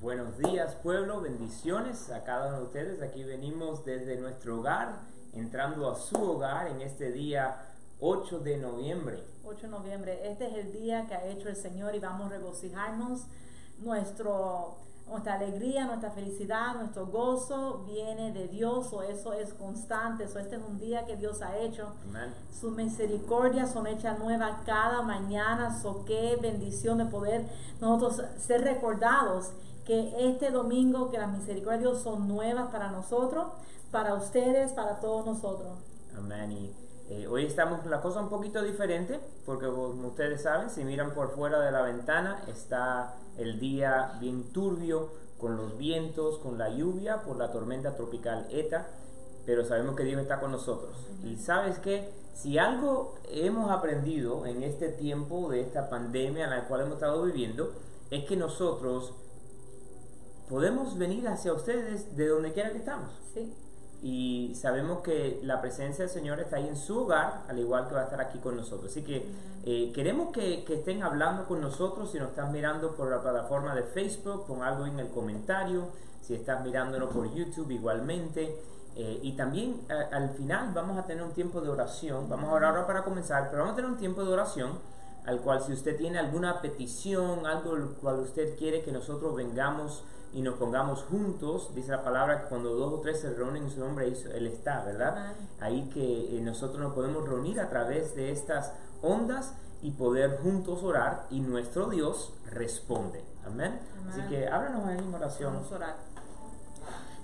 Buenos días pueblo, bendiciones a cada uno de ustedes. Aquí venimos desde nuestro hogar, entrando a su hogar en este día 8 de noviembre. 8 de noviembre, este es el día que ha hecho el Señor y vamos a regocijarnos. Nuestro, nuestra alegría, nuestra felicidad, nuestro gozo viene de Dios, o eso es constante, eso este es un día que Dios ha hecho. Amén. Sus misericordias son hechas nuevas cada mañana, so qué bendición de poder nosotros ser recordados que este domingo, que las misericordias de Dios son nuevas para nosotros, para ustedes, para todos nosotros. Amén. Y eh, hoy estamos la cosa un poquito diferente, porque como ustedes saben, si miran por fuera de la ventana, está el día bien turbio, con los vientos, con la lluvia, por la tormenta tropical ETA, pero sabemos que Dios está con nosotros. Y sabes que si algo hemos aprendido en este tiempo de esta pandemia en la cual hemos estado viviendo, es que nosotros podemos venir hacia ustedes de donde quiera que estamos. Sí. Y sabemos que la presencia del Señor está ahí en su hogar, al igual que va a estar aquí con nosotros. Así que eh, queremos que, que estén hablando con nosotros. Si nos estás mirando por la plataforma de Facebook, pon algo en el comentario. Si estás mirándonos por YouTube, igualmente. Eh, y también a- al final vamos a tener un tiempo de oración. Vamos a orar ahora para comenzar, pero vamos a tener un tiempo de oración al cual si usted tiene alguna petición, algo al cual usted quiere que nosotros vengamos y nos pongamos juntos, dice la palabra que cuando dos o tres se reúnen en su nombre, Él está, ¿verdad? Ahí que eh, nosotros nos podemos reunir a través de estas ondas y poder juntos orar y nuestro Dios responde. Amén. Así que ábranos ahí en oración. Vamos a orar.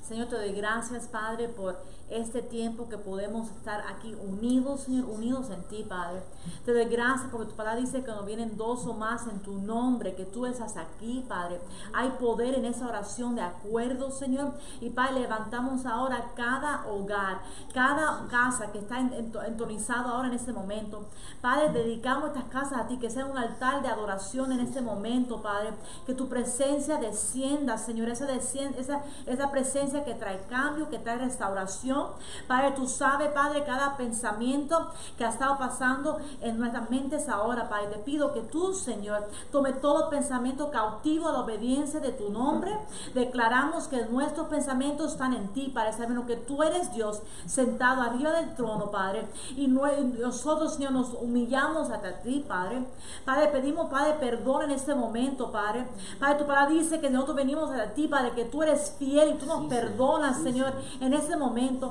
Señor, te doy gracias, Padre, por este tiempo que podemos estar aquí unidos, Señor, unidos en ti, Padre. Te doy gracias porque tu palabra dice que cuando vienen dos o más en tu nombre, que tú estás aquí, Padre. Hay poder en esa oración de acuerdo, Señor. Y Padre, levantamos ahora cada hogar, cada casa que está en- ento- entonizado ahora en este momento. Padre, dedicamos estas casas a ti, que sea un altar de adoración en este momento, Padre. Que tu presencia descienda, Señor, esa, esa, esa presencia que trae cambio, que trae restauración. Padre, tú sabes, Padre, cada pensamiento que ha estado pasando en nuestras mentes ahora, Padre. Te pido que tú, Señor, tome todo pensamiento cautivo a la obediencia de tu nombre. Declaramos que nuestros pensamientos están en ti, Padre, sabiendo que tú eres Dios sentado arriba del trono, Padre. Y nosotros, Señor, nos humillamos hasta ti, Padre. Padre, pedimos, Padre, perdón en este momento, Padre. Padre, tu palabra dice que nosotros venimos a ti, Padre, que tú eres fiel y tú nos Sí, perdonas, Señor. Sí, Señor, en este momento.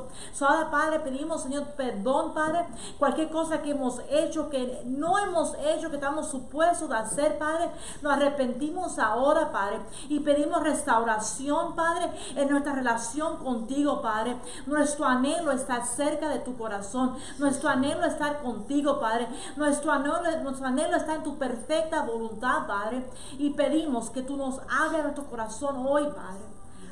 Ahora, Padre, pedimos, Señor, perdón, Padre, cualquier cosa que hemos hecho, que no hemos hecho, que estamos supuestos de hacer, Padre, nos arrepentimos ahora, Padre, y pedimos restauración, Padre, en nuestra relación contigo, Padre. Nuestro anhelo es estar cerca de tu corazón, nuestro anhelo es estar contigo, Padre, nuestro anhelo, nuestro anhelo está en tu perfecta voluntad, Padre, y pedimos que tú nos abras nuestro corazón hoy, Padre.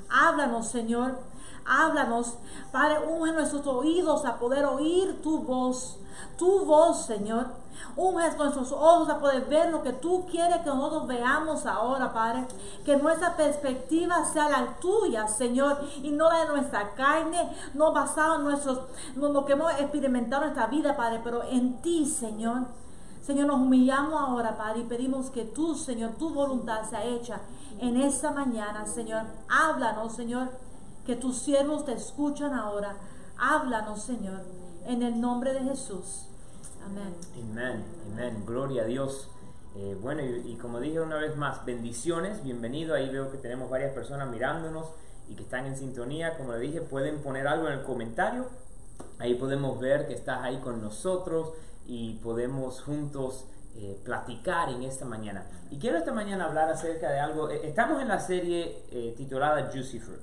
Háblanos, Señor. Háblanos, Padre, unge nuestros oídos a poder oír tu voz, tu voz, Señor. Unge nuestros ojos a poder ver lo que tú quieres que nosotros veamos ahora, Padre. Que nuestra perspectiva sea la tuya, Señor, y no la de nuestra carne, no basada en nuestros, en lo que hemos experimentado en nuestra vida, Padre, pero en ti, Señor. Señor, nos humillamos ahora, Padre, y pedimos que tú, Señor, tu voluntad sea hecha en esta mañana, Señor. Háblanos, Señor, que tus siervos te escuchan ahora. Háblanos, Señor, en el nombre de Jesús. Amén. Amén, amén, gloria a Dios. Eh, bueno, y, y como dije una vez más, bendiciones, bienvenido. Ahí veo que tenemos varias personas mirándonos y que están en sintonía. Como le dije, pueden poner algo en el comentario. Ahí podemos ver que estás ahí con nosotros y podemos juntos eh, platicar en esta mañana. Y quiero esta mañana hablar acerca de algo. eh, estamos en la serie eh, titulada Juicy Fruit.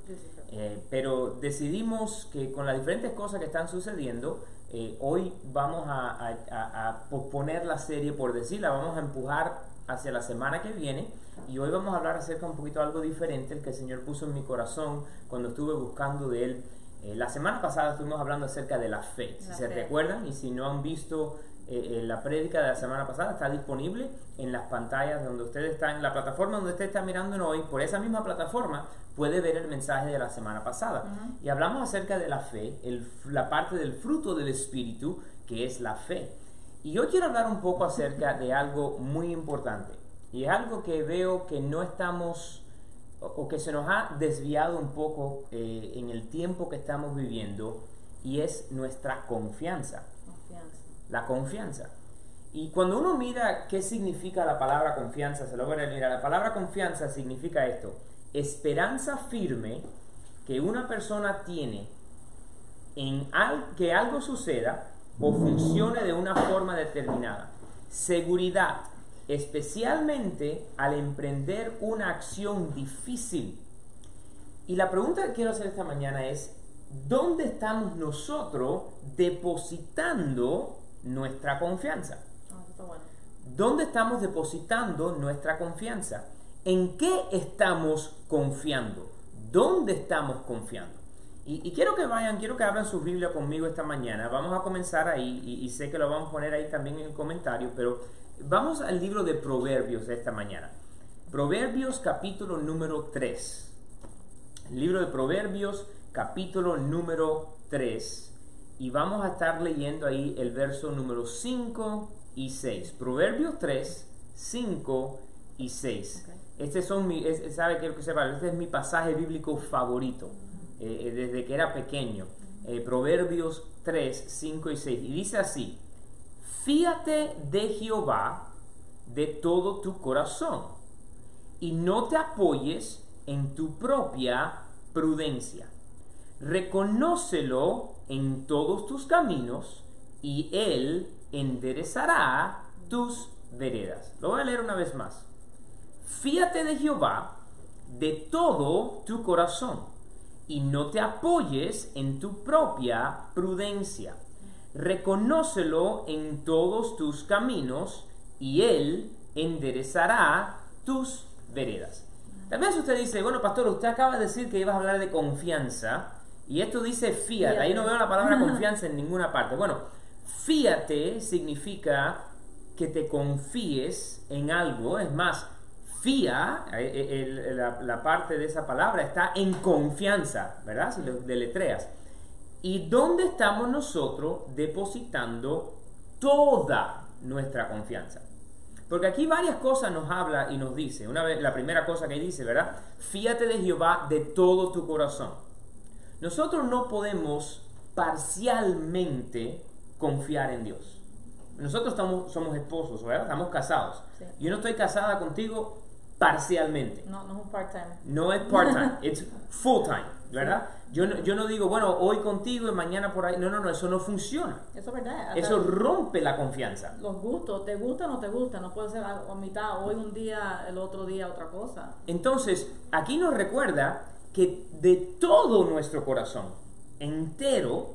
Eh, pero decidimos que con las diferentes cosas que están sucediendo, eh, hoy vamos a, a- a- posponer la serie, por decirla, vamos a empujar hacia la semana que viene. Y hoy vamos a hablar acerca un poquito de algo diferente, el que el Señor puso en mi corazón cuando estuve buscando de Él. Eh, la semana pasada estuvimos hablando acerca de la fe, si La se fe. recuerdan, y si no han visto eh, eh, la prédica de la semana pasada, está disponible en las pantallas donde usted está, en la plataforma donde usted está mirando hoy, por esa misma plataforma puede ver el mensaje de la semana pasada. Y hablamos acerca de la fe, el- la parte del fruto del Espíritu, que es la fe. Y yo quiero hablar un poco acerca de algo muy importante. Y es algo que veo que no estamos o, o que se nos ha desviado un poco eh, en el tiempo que estamos viviendo y es nuestra confianza. La confianza. Y cuando uno mira qué significa la palabra confianza, se lo voy a mirar. La palabra confianza significa esto: esperanza firme que una persona tiene en al- que algo suceda o funcione de una forma determinada. Seguridad, especialmente al emprender una acción difícil. Y la pregunta que quiero hacer esta mañana es, ¿dónde estamos nosotros depositando nuestra confianza? Ah. ¿Dónde estamos depositando nuestra confianza? ¿En qué estamos confiando? ¿Dónde estamos confiando? Y, y quiero que vayan, quiero que abran su Biblia conmigo esta mañana. Vamos a comenzar ahí y, y sé que lo vamos a poner ahí también en el comentario, pero vamos al libro de Proverbios de esta mañana. Proverbios capítulo número 3. El libro de Proverbios capítulo número 3 y vamos a estar leyendo ahí el verso número 5 y 6. Proverbios 3, 5 y 6. Ok. Este son mi, es- sabe quiero que sepa, este es mi pasaje bíblico favorito eh, eh, desde que era pequeño. Eh, Proverbios 3, 5 y 6. Y dice así, fíate de Jehová de todo tu corazón y no te apoyes en tu propia prudencia. Reconócelo en todos tus caminos y Él enderezará tus veredas. Lo voy a leer una vez más. Fíate de Jehová de todo tu corazón y no te apoyes en tu propia prudencia. Reconócelo en todos tus caminos y Él enderezará tus veredas. Tal vez usted dice, bueno, pastor, usted acaba de decir que ibas a hablar de confianza y esto dice fíate. Ahí no veo la palabra confianza en ninguna parte. Bueno, fíate significa que te confíes en algo. Es más, fía, eh, eh, el- la, la parte de esa palabra está en confianza, ¿verdad? Si lo deletreas. ¿Y dónde estamos nosotros depositando toda nuestra confianza? Porque aquí varias cosas nos habla y nos dice. Una vez, la primera cosa que dice, ¿verdad? Fíate de Jehová de todo tu corazón. Nosotros no podemos parcialmente confiar en Dios. Nosotros estamos, somos esposos, ¿verdad? Estamos casados. Sí. Yo no estoy casada contigo parcialmente. No, no es un part-time. No es part-time, es full-time, ¿verdad? Yo no, yo no digo, bueno, hoy contigo y mañana por ahí. No, no, no, eso no funciona. Eso es verdad. Hasta Eso rompe la confianza. Los gustos, ¿te gusta o no te gusta? No puede ser a, a mitad, hoy un día, el otro día otra cosa. Entonces, aquí nos recuerda que de todo nuestro corazón entero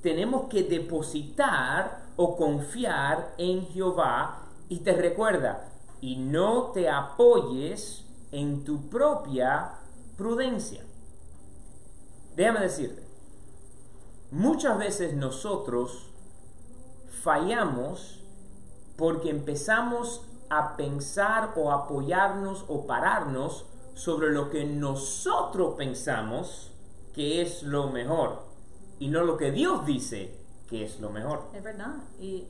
tenemos que depositar o confiar en Jehová y te recuerda, y no te apoyes en tu propia prudencia. Déjame decirte, muchas veces nosotros fallamos porque empezamos a pensar o apoyarnos o pararnos sobre lo que nosotros pensamos que es lo mejor y no lo que Dios dice que es lo mejor. Es verdad. Y,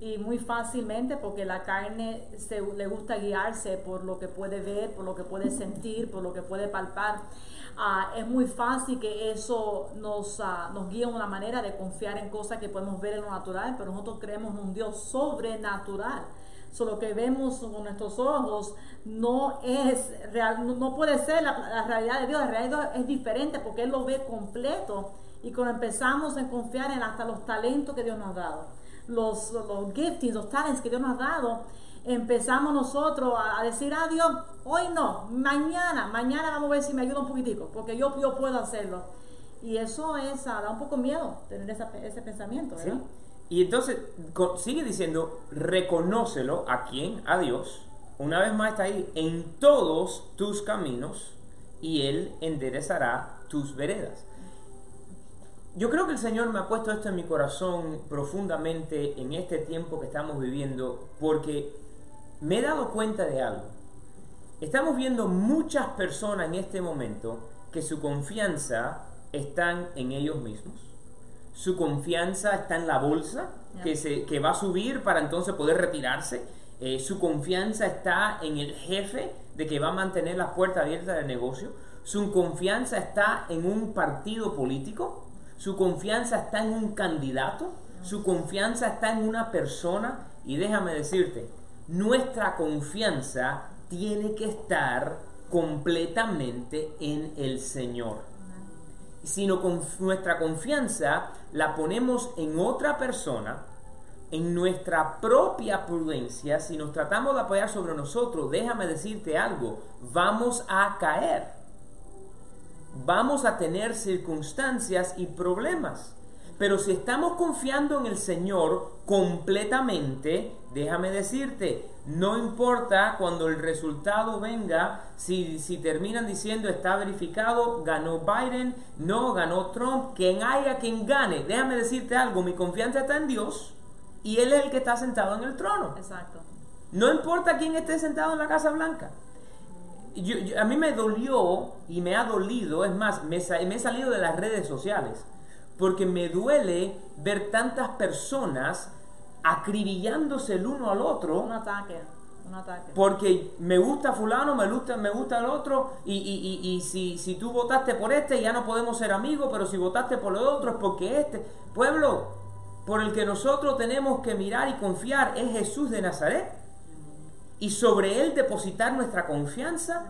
y muy fácilmente, porque la carne se, le gusta guiarse por lo que puede ver, por lo que puede sentir, por lo que puede palpar. Ah, es muy fácil que eso nos, ah, nos guíe a una manera de confiar en cosas que podemos ver en lo natural, pero nosotros creemos en un Dios sobrenatural. So, lo que vemos con nuestros ojos no es real, no, puede ser la, realidad de Dios. La realidad de es diferente porque Él lo ve completo. Y cuando empezamos a confiar en hasta los talentos que Dios nos ha dado, los, los giftings, los talents que Dios nos ha dado, empezamos nosotros a, decir a Dios, hoy no, mañana, mañana vamos a ver si me ayuda un poquitico, porque yo, yo puedo hacerlo. Y eso es, ah, da un poco miedo tener esa- ese pensamiento, ¿sí? Y entonces sigue diciendo, reconócelo a quién, a Dios. Una vez más está ahí, en todos tus caminos y Él enderezará tus veredas. Yo creo que el Señor me ha puesto esto en mi corazón profundamente en este tiempo que estamos viviendo porque me he dado cuenta de algo. Estamos viendo muchas personas en este momento que su confianza está en ellos mismos. Su confianza está en la bolsa que, se, que va a subir para entonces poder retirarse. Eh, su confianza está en el jefe de que va a mantener las puertas abiertas del negocio. Su confianza está en un partido político. Su confianza está en un candidato. Su confianza está en una persona. Y déjame decirte, nuestra confianza tiene que estar completamente en el Señor. Sino con nuestra confianza la ponemos en otra persona, en nuestra propia prudencia, si nos tratamos de apoyar sobre nosotros, déjame decirte algo, vamos a caer. Vamos a tener circunstancias y problemas. Pero si estamos confiando en el Señor completamente, déjame decirte, no importa cuando el resultado venga, si, si terminan diciendo está verificado, ganó Biden, no, ganó Trump, quien haya quien gane, déjame decirte algo, mi confianza está en Dios y Él es el que está sentado en el trono. Exacto. No importa quién esté sentado en la Casa Blanca. a mí me dolió y me ha dolido, es más, me, me he salido de las redes sociales porque me duele ver tantas personas acribillándose el uno al otro. Un ataque. Un ataque. Porque me gusta fulano, me gusta, me gusta el otro, y, y, y, si, si tú votaste por este ya no podemos ser amigos, pero si votaste por el otro es porque este, pueblo, por el que nosotros tenemos que mirar y confiar es Jesús de Nazaret. Y sobre él depositar nuestra confianza.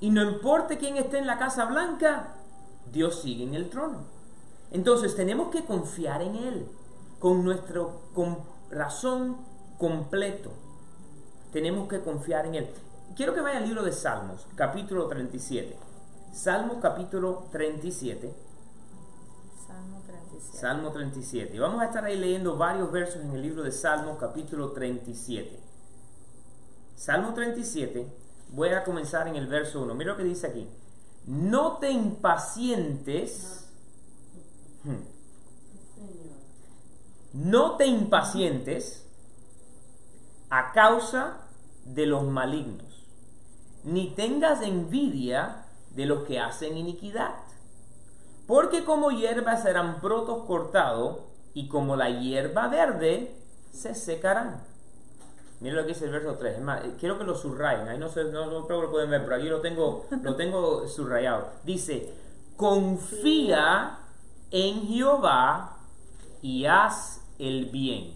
Y no importa quién esté en la Casa Blanca, Dios sigue en el trono. Entonces tenemos que confiar en Él con nuestro razón completo. Tenemos que confiar en Él. Quiero que vaya al libro de Salmos, capítulo 37. Salmos capítulo 37. Salmo 37. Salmo 37. Y vamos a estar ahí leyendo varios versos en el libro de Salmos capítulo 37. Salmo 37, voy a comenzar en el verso 1. Mira lo que dice aquí. No te impacientes. No te impacientes a causa de los malignos, ni tengas envidia de los que hacen iniquidad, porque como hierba serán protos cortados y como la hierba verde se secarán. Miren lo que dice el verso 3. Es más, quiero que lo subrayen. Ahí no, sé, no, creo que lo pueden ver, pero aquí lo tengo, lo tengo subrayado. Dice, confía en Jehová y haz el bien.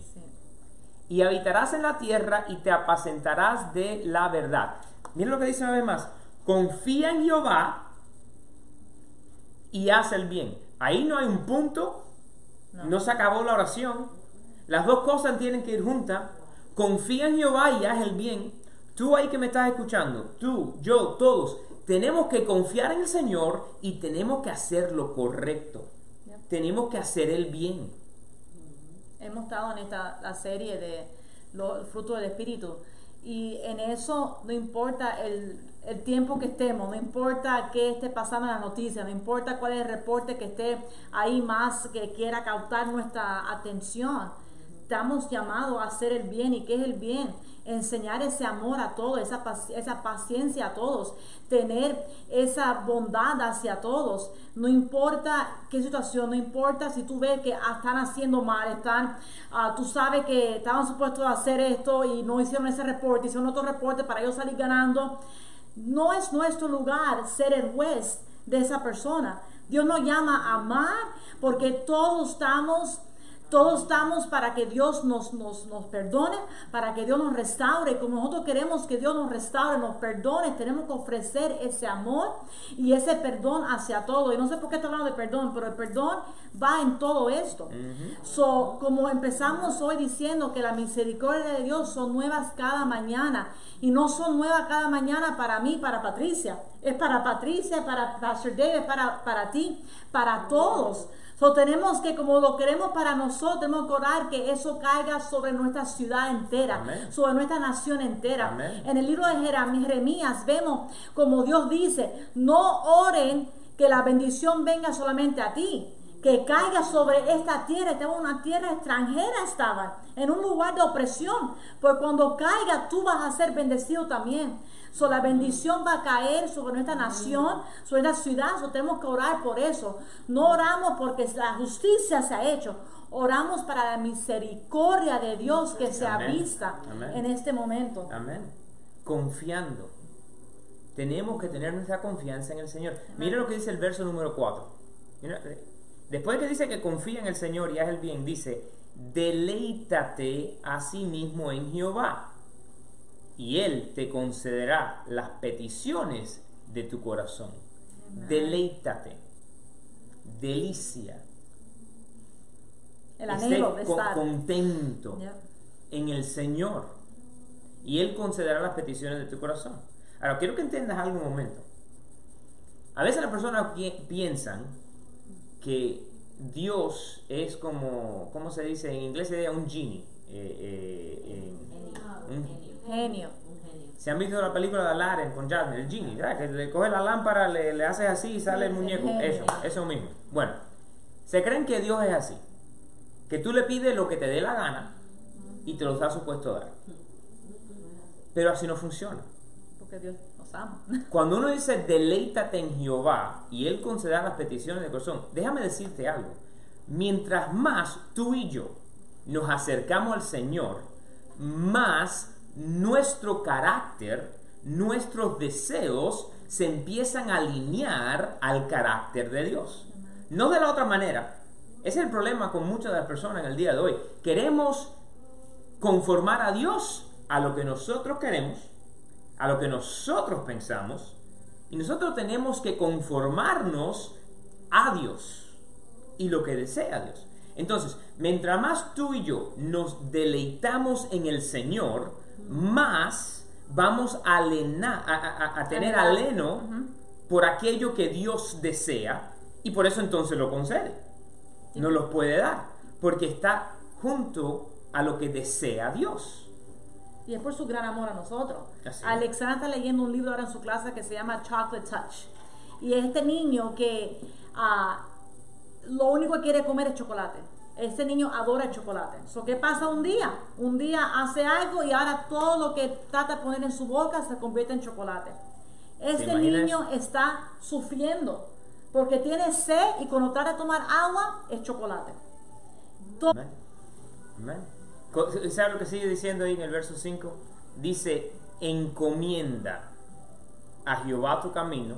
Y habitarás en la tierra y te apacentarás de la verdad. Miren lo que dice una vez más. Confía en Jehová y haz el bien. Ahí no hay un punto. No, se acabó la oración. Las dos cosas tienen que ir juntas. Confía en Jehová y haz el bien. Tú ahí que me estás escuchando, tú, yo, todos, tenemos que confiar en el Señor y tenemos que hacer lo correcto tenemos que hacer el bien. Hemos estado en esta la serie de los frutos del Espíritu y en eso no importa el, el, tiempo que estemos, no importa qué esté pasando en la noticia, no importa cuál es el reporte que esté ahí más que quiera cautar nuestra atención. Estamos llamados a hacer el bien y qué es el bien enseñar ese amor a todos, esa, esa paciencia a todos, tener esa bondad hacia todos. No importa qué situación, no importa si tú ves que están haciendo mal, están, uh, tú sabes que estaban supuestos a hacer esto y no hicieron ese reporte, hicieron otro reporte para ellos salir ganando. No es nuestro lugar ser el juez de esa persona. Dios nos llama a amar porque todos estamos todos estamos para que Dios nos, nos, nos, perdone, para que Dios nos restaure. Como nosotros queremos que Dios nos restaure, nos perdone, tenemos que ofrecer ese amor y ese perdón hacia todo. Y no sé por qué estoy hablando de perdón, pero el perdón va en todo esto. so, como empezamos hoy diciendo que la misericordia de Dios son nuevas cada mañana. Y no son nuevas cada mañana para mí, para Patricia. Es para Patricia, para Pastor David, para, para ti, para todos tenemos que, como lo queremos para nosotros, tenemos que orar que eso caiga sobre nuestra ciudad entera, sobre nuestra nación entera. En el libro de Jeremías vemos como Dios dice, no oren que la bendición venga solamente a ti, que caiga sobre esta tierra. Estaba en una tierra extranjera, estaba en un lugar de opresión. Porque cuando caiga, tú vas a ser bendecido también. So, la bendición va a caer sobre nuestra nación, sobre nuestra ciudad. So, tenemos que orar por eso. No oramos porque la justicia se ha hecho. Oramos para la misericordia de Dios que se avista en este momento. Amén. Confiando. Tenemos que tener nuestra confianza en el Señor. Mira lo que dice el verso número 4. Mira, eh, después que dice que confía en el Señor y haz el bien, dice, deleítate a sí mismo en Jehová y Él te concederá las peticiones de tu corazón. Deleítate. Delicia. El anhelo de estar. contento Yeah. en el Señor y Él concederá las peticiones de tu corazón. Ahora, quiero que entiendas algo un momento. A veces las personas pi- piensan que Dios es como, ¿cómo se dice? En inglés se dice un genie. eh, eh, en- un- Genio. ¿Se han visto la película de Aladdin con Jasmine, el genie? ¿verdad? Que le coge la lámpara, le, le haces así y sale el muñeco. Eso, eso mismo. Bueno, se creen que Dios es así. Que tú le pides lo que te dé la gana y te lo está supuesto dar. Pero así no funciona. Porque Dios Cuando uno dice deleítate en Jehová y Él concederá las peticiones de corazón, déjame decirte algo. Mientras más tú y yo nos acercamos al Señor, más nuestro carácter, nuestros deseos se empiezan a alinear al carácter de Dios. No de la otra manera. Ese es el problema con muchas de las personas en el día de hoy. Queremos conformar a Dios a lo que nosotros queremos, a lo que nosotros pensamos, y nosotros tenemos que conformarnos a Dios y lo que desea Dios. Entonces, mientras más tú y yo nos deleitamos en el Señor, más vamos a, alena- a, a- a tener aleno por aquello que Dios desea y por eso entonces lo concede. No los puede dar, porque está junto a lo que desea Dios. Y es por su gran amor a nosotros. Así. Alexandra está leyendo un libro ahora en su clase que se llama Chocolate Touch. Y es este niño que ah, lo único que quiere comer es chocolate. Este niño adora el chocolate. So, ¿Qué pasa un día? Un día hace algo y ahora todo lo que trata de poner en su boca se convierte en chocolate. Este niño está sufriendo porque tiene sed y cuando trata de tomar agua es chocolate. To- Amén. Amén. Co- ¿Sabe lo que sigue diciendo ahí en el verso 5? Dice, encomienda a Jehová tu camino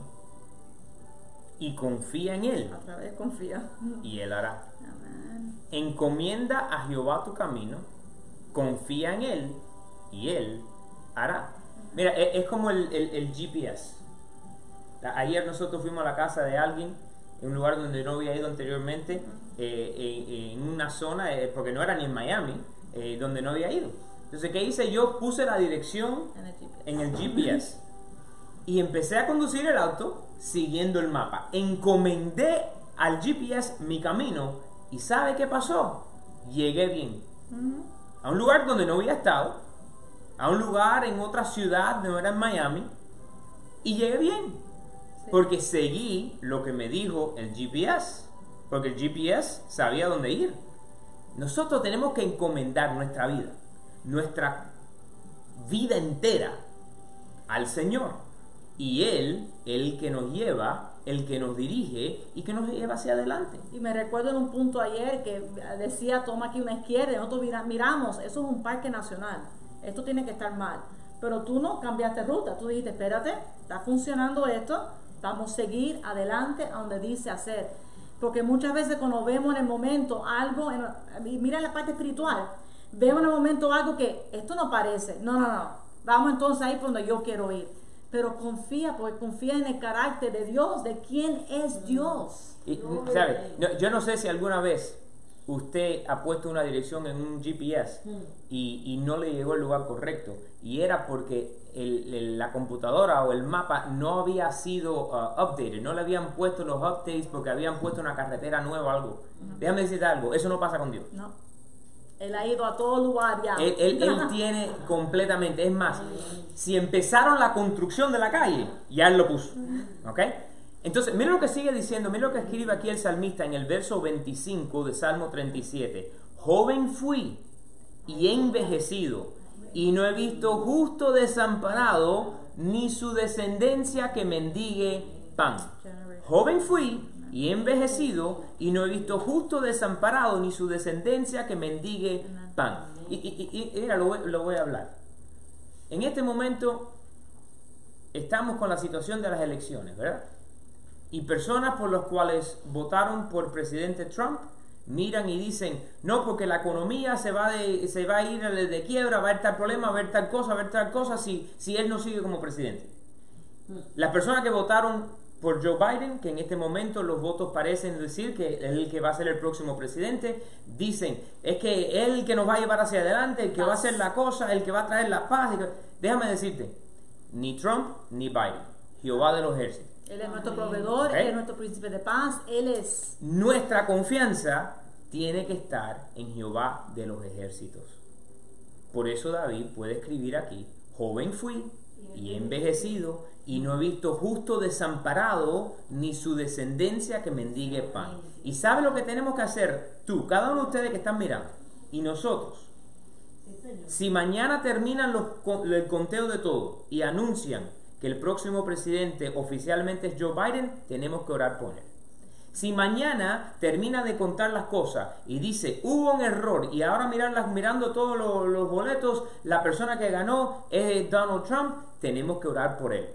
y confía en Él Otra vez confía. y Él hará. Amén. Encomienda a Jehová tu camino, confía en Él y Él hará. Mira, e- es, como el, el- el GPS. Ayer nosotros fuimos a la casa de alguien, en un lugar donde no había ido anteriormente, eh, eh, en una zona, eh, porque no era ni en Miami, eh, donde no había ido. Entonces, ¿qué hice? Yo puse la dirección En el GPS. y empecé a conducir el auto siguiendo el mapa. Encomendé al GPS mi camino y ¿sabe qué pasó? Llegué bien. A un lugar donde no había estado, a un lugar en otra ciudad, no era en Miami, y llegué bien. Sí. Porque seguí lo que me dijo el GPS. Porque el GPS sabía dónde ir. Nosotros tenemos que encomendar nuestra vida, nuestra vida entera al Señor. Y Él, el que nos lleva, el que nos dirige y que nos lleva hacia adelante. Y me recuerdo en un punto ayer que decía, toma aquí una izquierda, y nosotros mira- miramos, eso es un parque nacional, esto tiene que estar mal. Pero tú no cambiaste ruta, tú dijiste, espérate, está funcionando esto, vamos a seguir adelante a donde dice hacer. Porque muchas veces cuando vemos en el momento algo, en- y mira la parte espiritual, vemos en el momento algo que esto no parece, no, no, no, vamos entonces ahí por donde yo quiero ir. Pero confía, porque confía en el carácter de Dios, de quién es Dios. Y, ¿sabe? No, yo no sé si alguna vez usted ha puesto una dirección en un GPS y, y no le llegó al lugar correcto. Y era porque el- el- la computadora o el mapa no había sido uh, updated, no le habían puesto los updates porque habían puesto una carretera nueva o algo. Déjame decirte algo, eso no pasa con Dios. No. Él ha ido a todo lugar ya. Él, él- él tiene completamente, es más, si empezaron la construcción de la calle, ya él lo puso, ¿ok? Entonces, mira lo que sigue diciendo, mira lo que escribe aquí el salmista en el verso 25 de Salmo 37. Joven fui y he envejecido, y no he visto justo desamparado, ni su descendencia que mendigue pan. Joven fui y envejecido, y no he visto justo desamparado, ni su descendencia que mendigue pan. Y, y, y, mira, lo voy, lo voy a hablar. En este momento estamos con la situación de las elecciones, ¿verdad? Y personas por las cuales votaron por presidente Trump miran y dicen, no, porque la economía se va, de, se va a ir de, quiebra, va a haber tal problema, va a haber tal cosa, va a haber tal cosa si, si él no sigue como presidente. Las personas que votaron por Joe Biden, que en este momento los votos parecen decir que es el que va a ser el próximo presidente, dicen, es que es el que nos va a llevar hacia adelante, el que va a hacer la cosa, el que va a traer la paz. Déjame decirte, ni Trump ni Biden, Jehová de los ejércitos. Él es nuestro proveedor, Él es nuestro príncipe de paz, Él es... Nuestra confianza tiene que estar en Jehová de los ejércitos. Por eso David puede escribir aquí, joven fui y he envejecido y no he visto justo desamparado ni su descendencia que mendigue pan. ¿Y sabe lo que tenemos que hacer tú, cada uno de ustedes que están mirando y nosotros? Si mañana terminan los, el conteo de todo y anuncian que el próximo presidente oficialmente es Joe Biden, tenemos que orar por él. Si mañana termina de contar las cosas y dice hubo un error y ahora mirando todos los, los boletos, la persona que ganó es Donald Trump, tenemos que orar por él.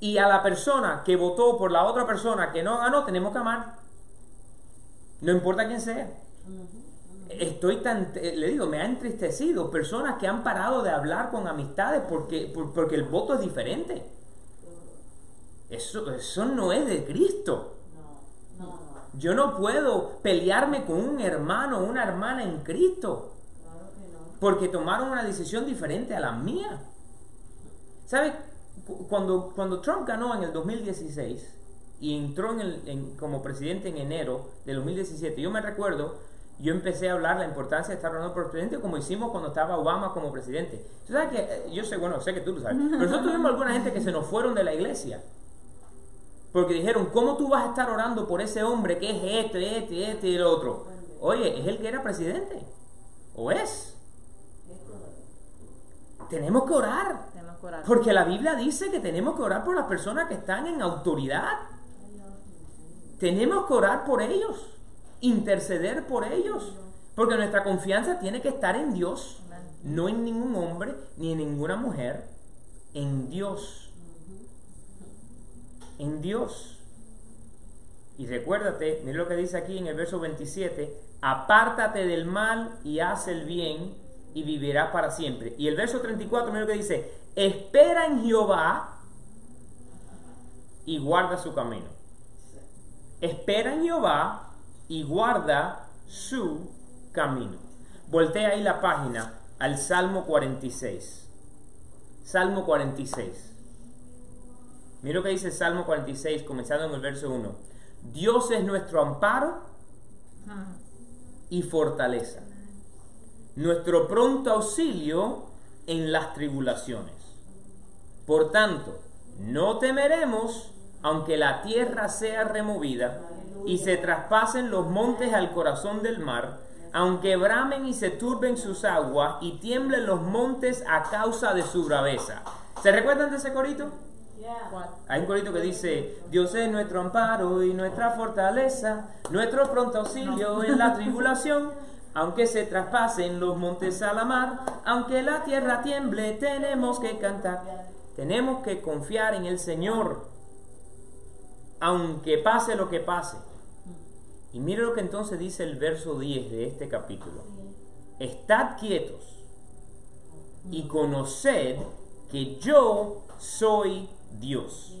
Y a la persona que votó por la otra persona que no ganó, tenemos que amar. No importa quién sea estoy tan, eh, le digo, me ha entristecido personas que han parado de hablar con amistades porque, porque el voto es diferente. Eso, eso no es de Cristo. Yo no puedo pelearme con un hermano o una hermana en Cristo porque tomaron una decisión diferente a la mía. ¿Sabe? Cuando, cuando Trump ganó en el 2016 y entró en como presidente en enero del 2017, yo me recuerdo yo empecé a hablar la importancia de estar hablando por presidente como hicimos cuando estaba Obama como presidente. ¿Tú sabes que, eh, yo sé, bueno, sé que tú lo sabes, pero nosotros tuvimos alguna gente que se nos fueron de la iglesia. Porque dijeron, ¿cómo tú vas a estar orando por ese hombre que es este, este, este y el otro? Oye, es el que era presidente. ¿O es? Tenemos que orar. Porque la Biblia dice que tenemos que orar por las personas que están en autoridad. Tenemos que orar por ellos interceder por ellos. Porque nuestra confianza tiene que estar en Dios, no en ningún hombre ni en ninguna mujer, en Dios. En Dios. Y recuérdate, mira lo que dice aquí en el verso 27, apártate del mal y haz el bien y vivirás para siempre. Y el verso 34, mira lo que dice, espera en Jehová y guarda su camino. Espera en Jehová y guarda su camino. Voltea ahí la página al Salmo 46. Salmo 46. Mira lo que dice el Salmo 46, comenzando en el verso 1. Dios es nuestro amparo y fortaleza, nuestro pronto auxilio en las tribulaciones. Por tanto, no temeremos aunque la tierra sea removida y se traspasen los montes al corazón del mar, aunque bramen y se turben sus aguas y tiemblen los montes a causa de su braveza. ¿Se recuerdan de ese corito? Hay un corito que dice, Dios es nuestro amparo y nuestra fortaleza, nuestro pronto auxilio en la tribulación, aunque se traspasen los montes a la mar, aunque la tierra tiemble, tenemos que cantar, tenemos que confiar en el Señor, aunque pase lo que pase. Y mire lo que entonces dice el verso 10 de este capítulo. Estad quietos y conoced que yo soy Dios.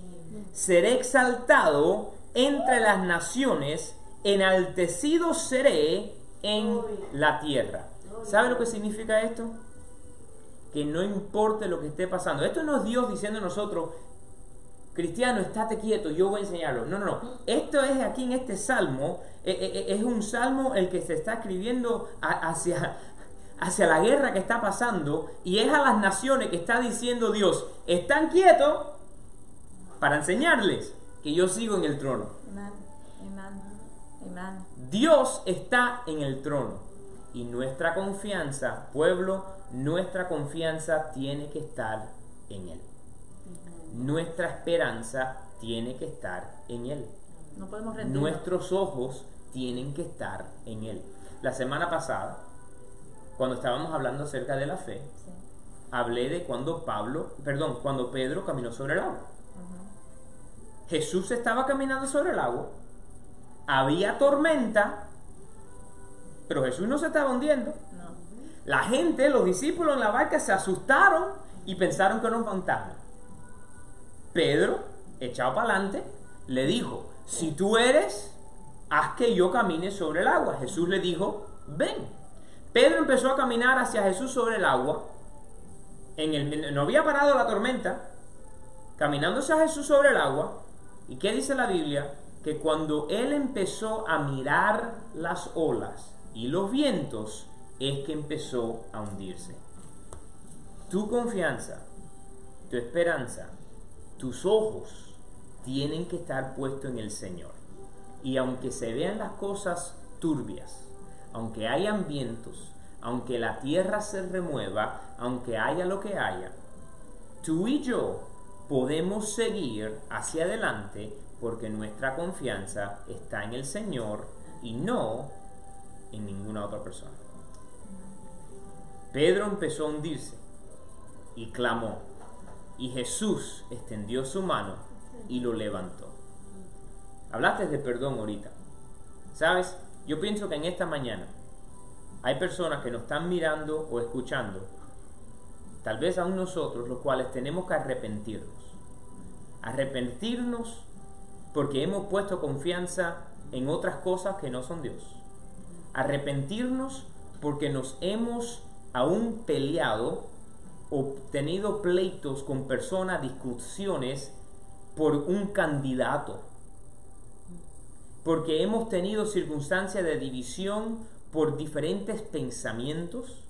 Seré exaltado entre las naciones, enaltecido seré en la tierra. ¿Sabe lo que significa esto? Que no importe lo que esté pasando. Esto no es Dios diciendo a nosotros, cristiano, estate quieto, yo voy a enseñarlo. No, no, no. Esto es aquí en este salmo, eh, eh, eh, es un salmo el que se está escribiendo hacia, hacia la guerra que está pasando y es a las naciones que está diciendo Dios, están quietos para enseñarles que yo sigo en el trono. Amen. Amen. Amen. Dios está en el trono y nuestra confianza, pueblo, nuestra confianza tiene que estar en Él. Nuestra esperanza tiene que estar en Él. No podemos rendirnos. Nuestros ojos tienen que estar en Él. La semana pasada, cuando estábamos hablando acerca de la fe, Sí. hablé de cuando Pablo, perdón, cuando Pedro caminó sobre el agua. Jesús estaba caminando sobre el agua, había tormenta, pero Jesús no se estaba hundiendo. No. La gente, los discípulos en la barca se asustaron y pensaron que era un fantasma. Pedro, echado para adelante, le dijo, si tú eres, haz que yo camine sobre el agua. Jesús le dijo, ven. Pedro empezó a caminar hacia Jesús sobre el agua. En el, no había parado la tormenta, caminando hacia Jesús sobre el agua. ¿Y qué dice la Biblia? Que cuando él empezó a mirar las olas y los vientos, es que empezó a hundirse. Tu confianza, tu esperanza, tus ojos tienen que estar puestos en el Señor. Y aunque se vean las cosas turbias, aunque hayan vientos, aunque la tierra se remueva, aunque haya lo que haya, tú y yo podemos seguir hacia adelante porque nuestra confianza está en el Señor y no en ninguna otra persona. Pedro empezó a hundirse y clamó, y Jesús extendió su mano y lo levantó. Hablaste de perdón ahorita. ¿Sabes? Yo pienso que en esta mañana hay personas que nos están mirando o escuchando, tal vez aún nosotros, los cuales tenemos que arrepentirnos. Arrepentirnos porque hemos puesto confianza en otras cosas que no son Dios. Arrepentirnos porque nos hemos aún peleado o tenido pleitos con personas, discusiones por un candidato. Porque hemos tenido circunstancias de división por diferentes pensamientos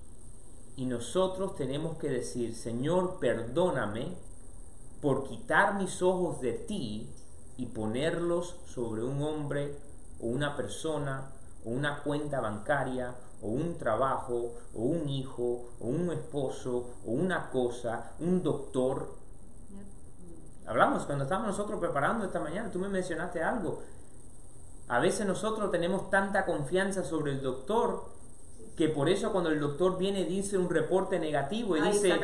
y nosotros tenemos que decir, Señor, perdóname por quitar mis ojos de ti y ponerlos sobre un hombre o una persona o una cuenta bancaria o un trabajo o un hijo o un esposo o una cosa, un doctor. Hablamos cuando estábamos nosotros preparando esta mañana, tú me mencionaste algo. A veces nosotros tenemos tanta confianza sobre el doctor que por eso cuando el doctor viene y dice un reporte negativo y Ahí dice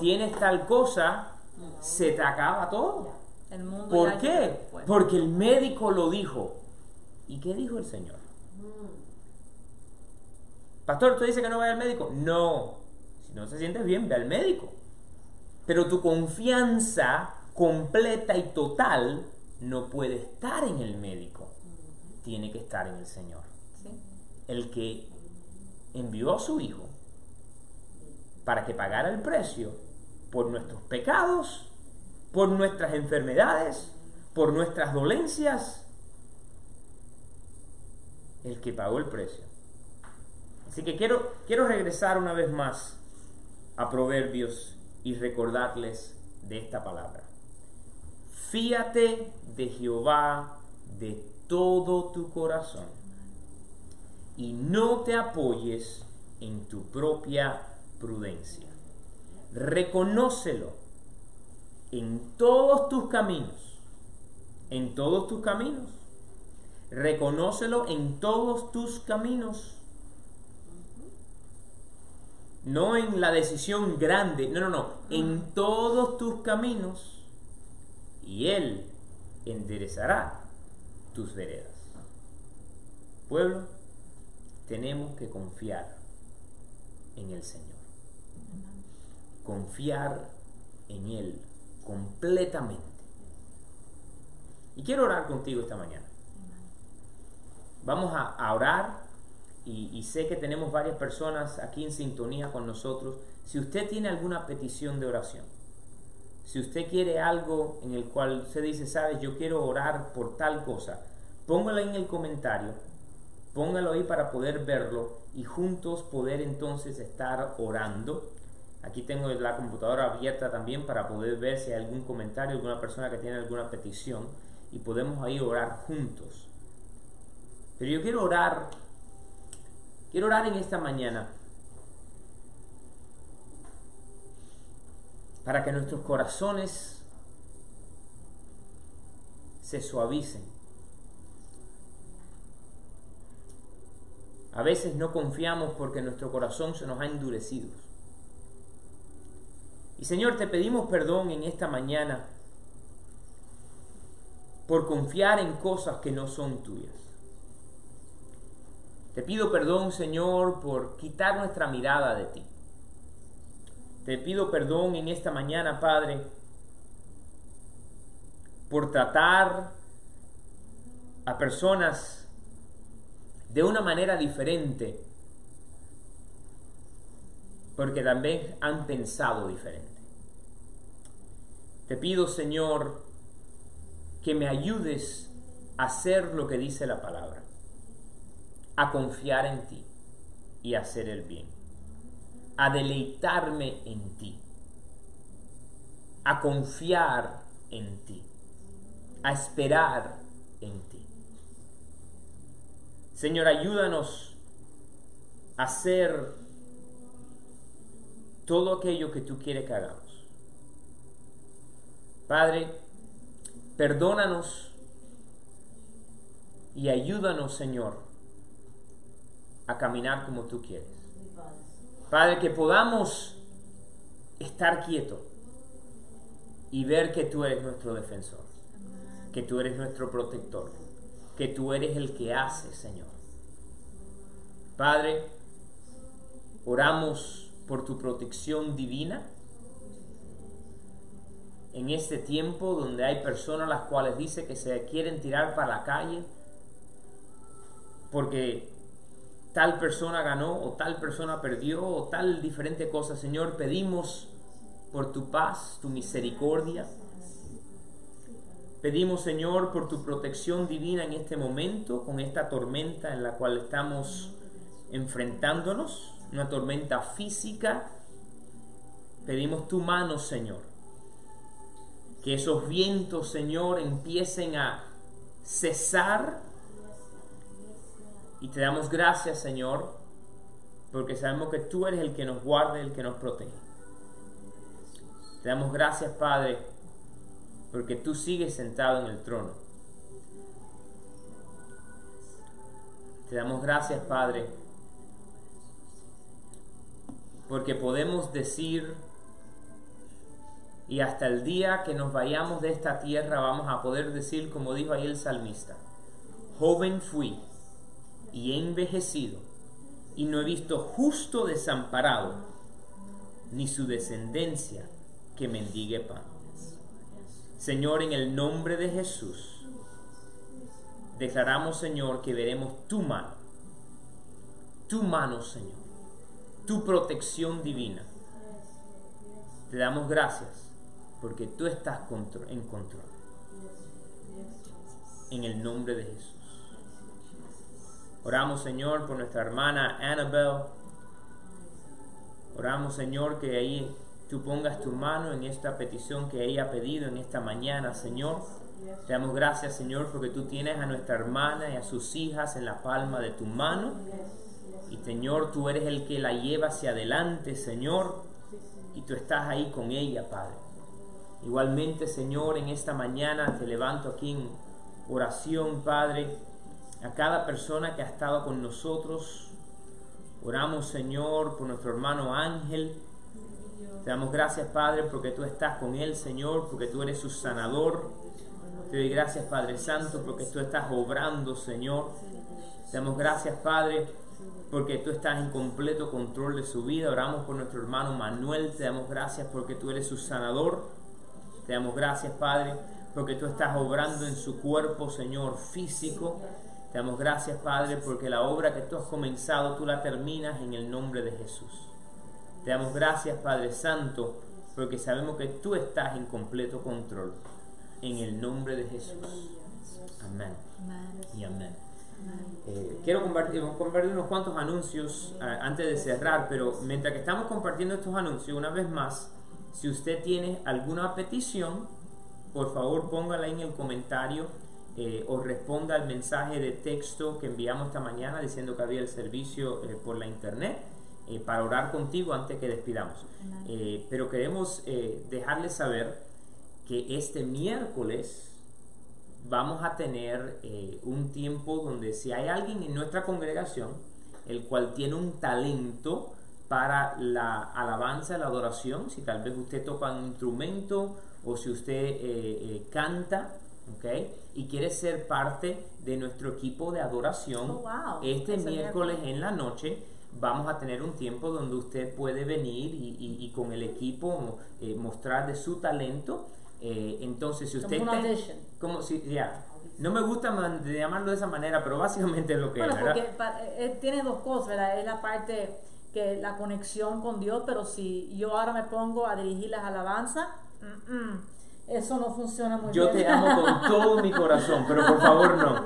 tienes tal cosa, se te acaba todo. El mundo ¿Por qué? Porque el médico lo dijo. ¿Y qué dijo el Señor? Pastor, ¿tú dices que no vaya al médico? No. Si no se sientes bien, ve al médico. Pero tu confianza completa y total no puede estar en el médico. Tiene que estar en el Señor. Sí. El que envió a su Hijo para que pagara el precio por nuestros pecados, por nuestras enfermedades, por nuestras dolencias. El que pagó el precio. Así que quiero, quiero regresar una vez más a Proverbios y recordarles de esta palabra. Fíate de Jehová de todo tu corazón y no te apoyes en tu propia prudencia. Reconócelo en todos tus caminos, en todos tus caminos. Reconócelo en todos tus caminos. No en la decisión grande, no, no, no, en todos tus caminos. Y Él enderezará tus veredas. Pueblo, tenemos que confiar en el Señor. Confiar en Él completamente. Y quiero orar contigo esta mañana. Vamos a, a orar y, sé que tenemos varias personas aquí en sintonía con nosotros. Si usted tiene alguna petición de oración, si usted quiere algo en el cual usted dice, sabes, yo quiero orar por tal cosa, póngalo en el comentario, póngalo ahí para poder verlo y juntos poder entonces estar orando Aquí tengo la computadora abierta también para poder ver si hay algún comentario, alguna persona que tiene alguna petición y podemos ahí orar juntos. Pero yo quiero orar, quiero orar en esta mañana para que nuestros corazones se suavicen. A veces no confiamos porque nuestro corazón se nos ha endurecido. Y Señor, te pedimos perdón en esta mañana por confiar en cosas que no son tuyas. Te pido perdón, Señor, por quitar nuestra mirada de ti. Te pido perdón en esta mañana, Padre, por tratar a personas de una manera diferente, porque también han pensado diferente. Te pido, Señor, que me ayudes a hacer lo que dice la palabra, a confiar en ti y a hacer el bien, a deleitarme en ti, a confiar en ti, a esperar en ti. Señor, ayúdanos a hacer todo aquello que tú quieres que hagamos. Padre, perdónanos y ayúdanos, Señor, a caminar como tú quieres. Padre, que podamos estar quietos y ver que tú eres nuestro defensor, que tú eres nuestro protector, que tú eres el que hace, Señor. Padre, oramos por tu protección divina en este tiempo donde hay personas las cuales dice que se quieren tirar para la calle porque tal persona ganó o tal persona perdió o tal diferente cosa. Señor, pedimos por tu paz, tu misericordia. Pedimos, Señor, por tu protección divina en este momento, con esta tormenta en la cual estamos enfrentándonos, una tormenta física. Pedimos tu mano, Señor que esos vientos, Señor, empiecen a cesar. Y te damos gracias, Señor, porque sabemos que tú eres el que nos guarda el que nos protege. Te damos gracias, Padre, porque tú sigues sentado en el trono. Te damos gracias, Padre, porque podemos decir y hasta el día que nos vayamos de esta tierra vamos a poder decir, como dijo ahí el salmista, joven fui y he envejecido y no he visto justo desamparado, ni su descendencia que mendigue pan. Señor, en el nombre de Jesús, declaramos, Señor, que veremos tu mano, tu mano, Señor, tu protección divina. Te damos gracias porque tú estás en control. En el nombre de Jesús. Oramos, Señor, por nuestra hermana Annabel. Oramos, Señor, que ahí tú pongas tu mano en esta petición que ella ha pedido en esta mañana, Señor. Te damos gracias, Señor, porque tú tienes a nuestra hermana y a sus hijas en la palma de tu mano. Y, Señor, tú eres el que la lleva hacia adelante, Señor. Y tú estás ahí con ella, Padre. Igualmente, Señor, en esta mañana te levanto aquí en oración, Padre, a cada persona que ha estado con nosotros. Oramos, Señor, por nuestro hermano Ángel. Te damos gracias, Padre, porque tú estás con él, Señor, porque tú eres su sanador. Te doy gracias, Padre Santo, porque tú estás obrando, Señor. Te damos gracias, Padre, porque tú estás en completo control de su vida. Oramos por nuestro hermano Manuel. Te damos gracias porque tú eres su sanador. Te damos gracias, Padre, porque tú estás obrando en su cuerpo, Señor, físico. Te damos gracias, Padre, porque la obra que tú has comenzado, tú la terminas en el nombre de Jesús. Te damos gracias, Padre Santo, porque sabemos que tú estás en completo control. En el nombre de Jesús. Amén. Y amén. Eh, quiero compartir, compartir, unos cuantos anuncios eh, antes de cerrar, pero mientras que estamos compartiendo estos anuncios, una vez más, si usted tiene alguna petición, por favor póngala en el comentario eh, o responda al mensaje de texto que enviamos esta mañana diciendo que había el servicio eh, por la internet eh, para orar contigo antes que despidamos. pero queremos dejarles saber que este miércoles vamos a tener un tiempo donde si hay alguien en nuestra congregación el cual tiene un talento para la alabanza, la adoración, si tal vez usted toca un instrumento o si usted canta, ¿okay? y quiere ser parte de nuestro equipo de adoración, oh, este miércoles en la noche vamos a tener un tiempo donde usted puede venir y, con el equipo eh, mostrar de su talento. Eh, entonces, si usted... Como como si, ya, no me gusta llamarlo de esa manera, pero básicamente es lo que bueno, es. Porque eh, tiene dos cosas, ¿verdad? Es la parte que la conexión con Dios, pero si yo ahora me pongo a dirigir las alabanzas, eso no funciona muy Yo bien. Yo te amo con todo mi corazón, pero por favor no.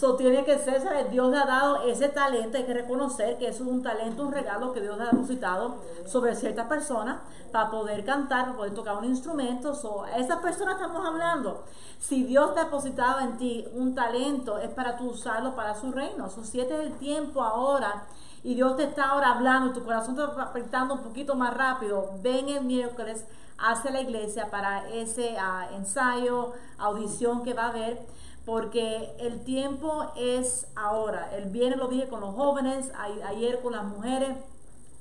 Eso tiene que ser, ¿sabes? Dios le ha dado ese talento, hay que reconocer que eso es un talento, un regalo que Dios ha depositado sobre ciertas personas para poder cantar, para poder tocar un instrumento. So, a esas personas estamos hablando. Si Dios te ha depositado en ti un talento, es para tú usarlo para su reino. So, si este es el tiempo ahora y Dios te está ahora hablando y tu corazón te está apretando un poquito más rápido, ven el miércoles hacia la iglesia para ese ah, ensayo, audición que va a haber, porque el tiempo es ahora. El viernes lo dije con los jóvenes, ayer con las mujeres.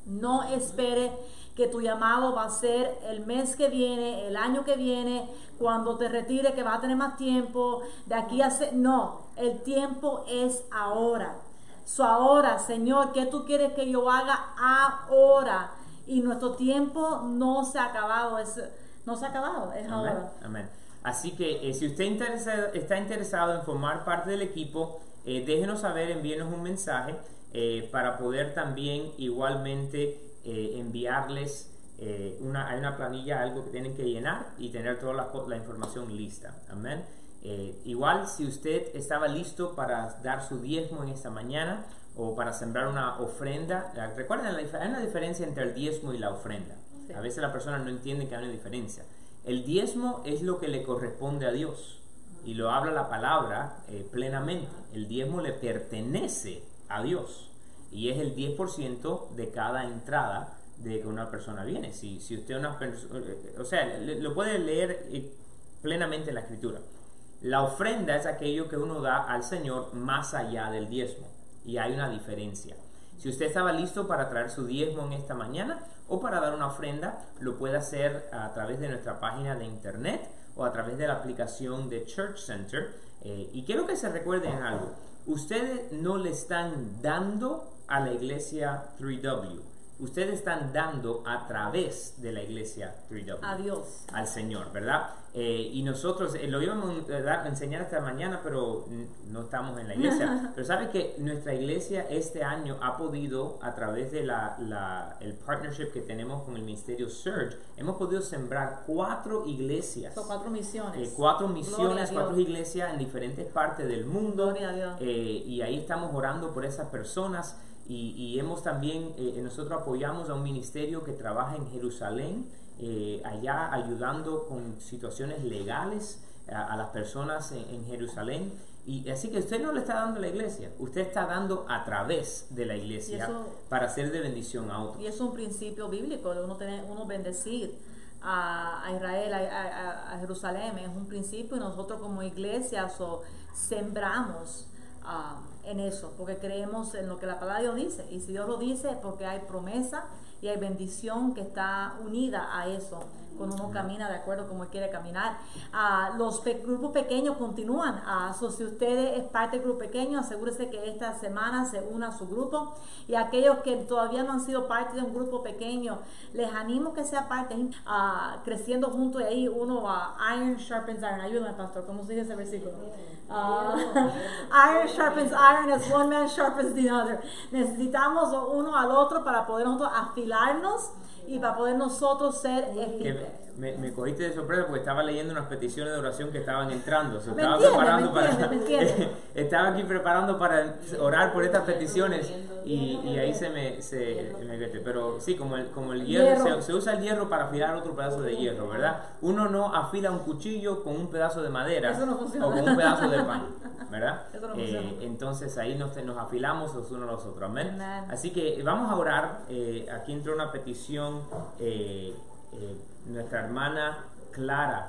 No espere que tu llamado va a ser el mes que viene, el año que viene, cuando te retire, que vas a tener más tiempo, de aquí a... No, el tiempo es ahora. So ahora, Señor, ¿qué tú quieres que yo haga ahora? Y nuestro tiempo no se ha acabado, es, no se ha acabado, es ahora. Amén. Así que eh, si usted está interesado en formar parte del equipo, eh, déjenos saber, envíenos un mensaje eh, para poder también igualmente enviarles una, hay una planilla, algo que tienen que llenar y tener toda la, la información lista. Amén. igual, si usted estaba listo para dar su diezmo en esta mañana, o para sembrar una ofrenda. Recuerden, hay una diferencia entre el diezmo y la ofrenda. A veces la persona no entiende que hay una diferencia. El diezmo es lo que le corresponde a Dios y lo habla la palabra eh, plenamente. El diezmo le pertenece a Dios y es el 10% de cada entrada de que una persona viene. Si, si usted una eh, o sea, lo puede leer eh, plenamente en la escritura. La ofrenda es aquello que uno da al Señor más allá del diezmo y hay una diferencia. Si usted estaba listo para traer su diezmo en esta mañana o para dar una ofrenda, lo puede hacer a través de nuestra página de internet o a través de la aplicación de Church Center. Eh, y quiero que se recuerden algo. Ustedes no le están dando a la iglesia 3W ustedes están dando a través de la iglesia 3W. A Dios. Al Señor, ¿verdad? Eh, y nosotros eh, lo íbamos a enseñar esta mañana, pero no estamos en la iglesia. pero sabe que nuestra iglesia este año ha podido, a través de la, el partnership que tenemos con el Ministerio Surge, hemos podido sembrar cuatro iglesias. Son cuatro misiones. Eh, cuatro misiones, cuatro iglesias en diferentes partes del mundo. Gloria a Dios. y ahí estamos orando por esas personas. Y, hemos también, eh, nosotros apoyamos a un ministerio que trabaja en Jerusalén, eh, allá ayudando con situaciones legales a, las personas en, Jerusalén. Y así que usted no le está dando a la iglesia, usted está dando a través de la iglesia para ser de bendición a otros. Y es un principio bíblico de uno, tener, uno bendecir a, Israel, a, Jerusalén, es un principio y nosotros como iglesia sembramos. Ah, en eso, porque creemos en lo que la palabra de Dios dice. Y si Dios lo dice es porque hay promesa y hay bendición que está unida a eso cuando uno camina de acuerdo como él quiere caminar. Ah, los grupos pequeños continúan. Ah, si usted es parte del grupo pequeño, asegúrese que esta semana se una a su grupo. Y aquellos que todavía no han sido parte de un grupo pequeño, les animo que sea parte, ah, creciendo junto y ahí uno a Iron sharpens iron. Ayúdame, pastor, ¿cómo se dice ese versículo? iron sharpens iron as one man sharpens the other. Necesitamos uno al otro para poder nosotros afilarnos y para poder nosotros ser eficaces. me, me cogiste de sorpresa porque estaba leyendo unas peticiones de oración que estaban entrando. Se Me estaba entiende, preparando me entiende, para. me estaba aquí preparando para orar por estas peticiones y, y ahí se me, se me mete. Pero sí, como el, como el hierro, Hierro. Se, se usa el hierro para afilar otro pedazo de hierro, ¿verdad? Uno no afila un cuchillo con un pedazo de madera Eso no o con un pedazo de pan, ¿verdad? Eso no Eh, entonces ahí nos, nos afilamos los unos a los otros, amén. Amén. Así que vamos a orar. eh, aquí entró una petición. eh, nuestra hermana Clara,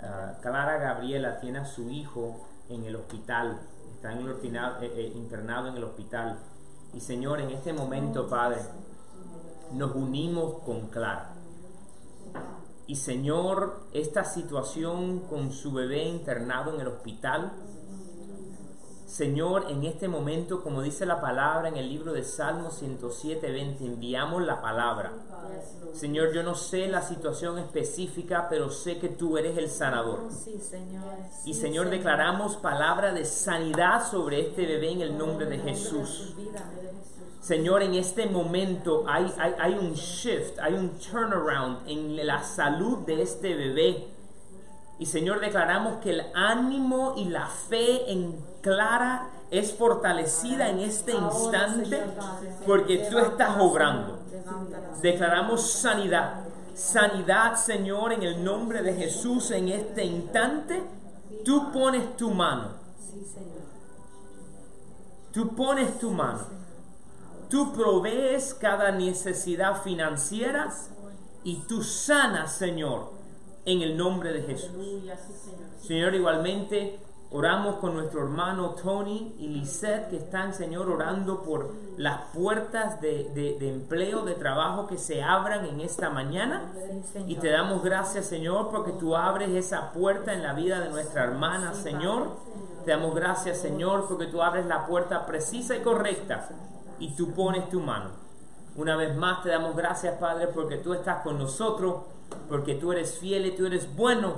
ah, Clara Gabriela, tiene a su hijo en el hospital. Está en el eh, internado en el hospital. Y Señor, en este momento, Padre, nos unimos con Clara. Y Señor, esta situación con su bebé internado en el hospital, Señor, en este momento, como dice la palabra en el libro de Salmos 107, 20, enviamos la palabra. Señor, yo no sé la situación específica, pero sé que tú eres el sanador. Sí, Señor. Y Sí, Señor, declaramos palabra de sanidad sobre este bebé en el nombre de Jesús. Señor, en este momento hay, hay, hay un shift, hay un turnaround en la salud de este bebé. Y Señor, declaramos que el ánimo y la fe en Clara es fortalecida en este instante porque tú estás obrando. Declaramos sanidad. Sanidad, Señor, en el nombre de Jesús en este instante. Tú pones tu mano. Tú pones tu mano. Tú provees cada necesidad financiera y tú sanas, Señor, en el nombre de Jesús. Señor, igualmente oramos con nuestro hermano Tony y Lisette que están, Señor, orando por las puertas de, de- de empleo, de trabajo que se abran en esta mañana. Sí. Y te damos gracias, Señor, porque tú abres esa puerta en la vida de nuestra hermana, Señor. Te damos gracias, Señor, porque tú abres la puerta precisa y correcta y tú pones tu mano. Una vez más te damos gracias, Padre, porque tú estás con nosotros, porque tú eres fiel y tú eres bueno.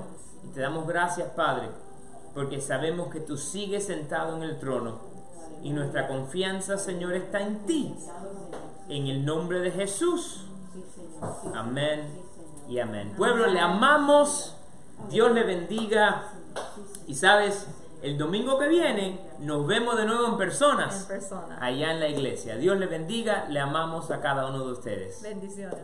Y te damos gracias, Padre, porque sabemos que tú sigues sentado en el trono y nuestra confianza, Señor, está en ti. En el nombre de Jesús. Amén y amén. Pueblo, le amamos. Dios le bendiga. Y sabes, el domingo que viene nos vemos de nuevo en personas En persona. allá en la iglesia. Dios le bendiga. Le amamos a cada uno de ustedes. Bendiciones.